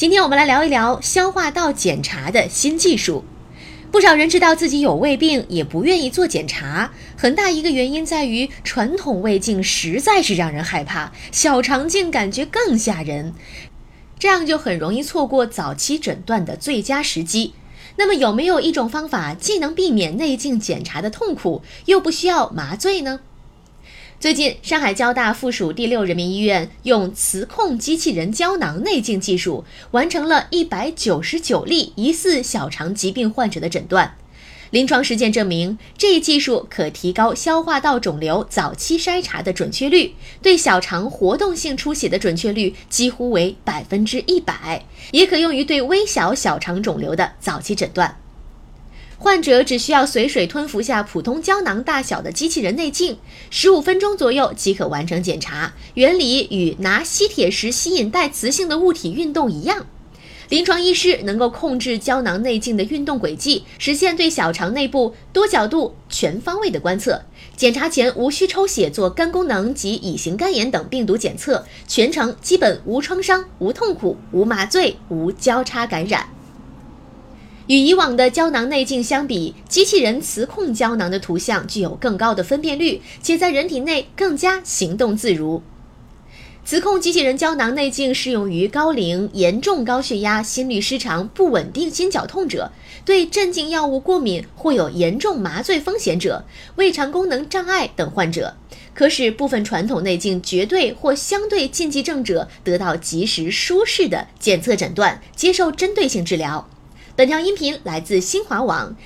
今天我们来聊一聊消化道检查的新技术。不少人知道自己有胃病，也不愿意做检查。很大一个原因在于传统胃镜实在是让人害怕，小肠镜感觉更吓人，这样就很容易错过早期诊断的最佳时机。那么有没有一种方法，既能避免内镜检查的痛苦，又不需要麻醉呢？最近，上海交大附属第六人民医院用磁控机器人胶囊内镜技术，完成了一百九十九例疑似小肠疾病患者的诊断。临床实践证明，这一技术可提高消化道肿瘤早期筛查的准确率，对小肠活动性出血的准确率几乎为百分之一百，也可用于对微小小肠肿瘤的早期诊断。患者只需要随水吞服下普通胶囊大小的机器人内镜，十五分钟左右即可完成检查。原理与拿吸铁石吸引带磁性的物体运动一样。临床医师能够控制胶囊内镜的运动轨迹，实现对小肠内部多角度、全方位的观测。检查前无需抽血做肝功能及乙型肝炎等病毒检测，全程基本无创伤、无痛苦、无麻醉、无交叉感染。与以往的胶囊内镜相比，机器人磁控胶囊的图像具有更高的分辨率，且在人体内更加行动自如。磁控机器人胶囊内镜适用于高龄、严重高血压、心律失常、不稳定心绞痛者，对镇静药物过敏或有严重麻醉风险者、胃肠功能障碍等患者，可使部分传统内镜绝对或相对禁忌症者得到及时、舒适的检测诊断，接受针对性治疗。本条音频来自新华网，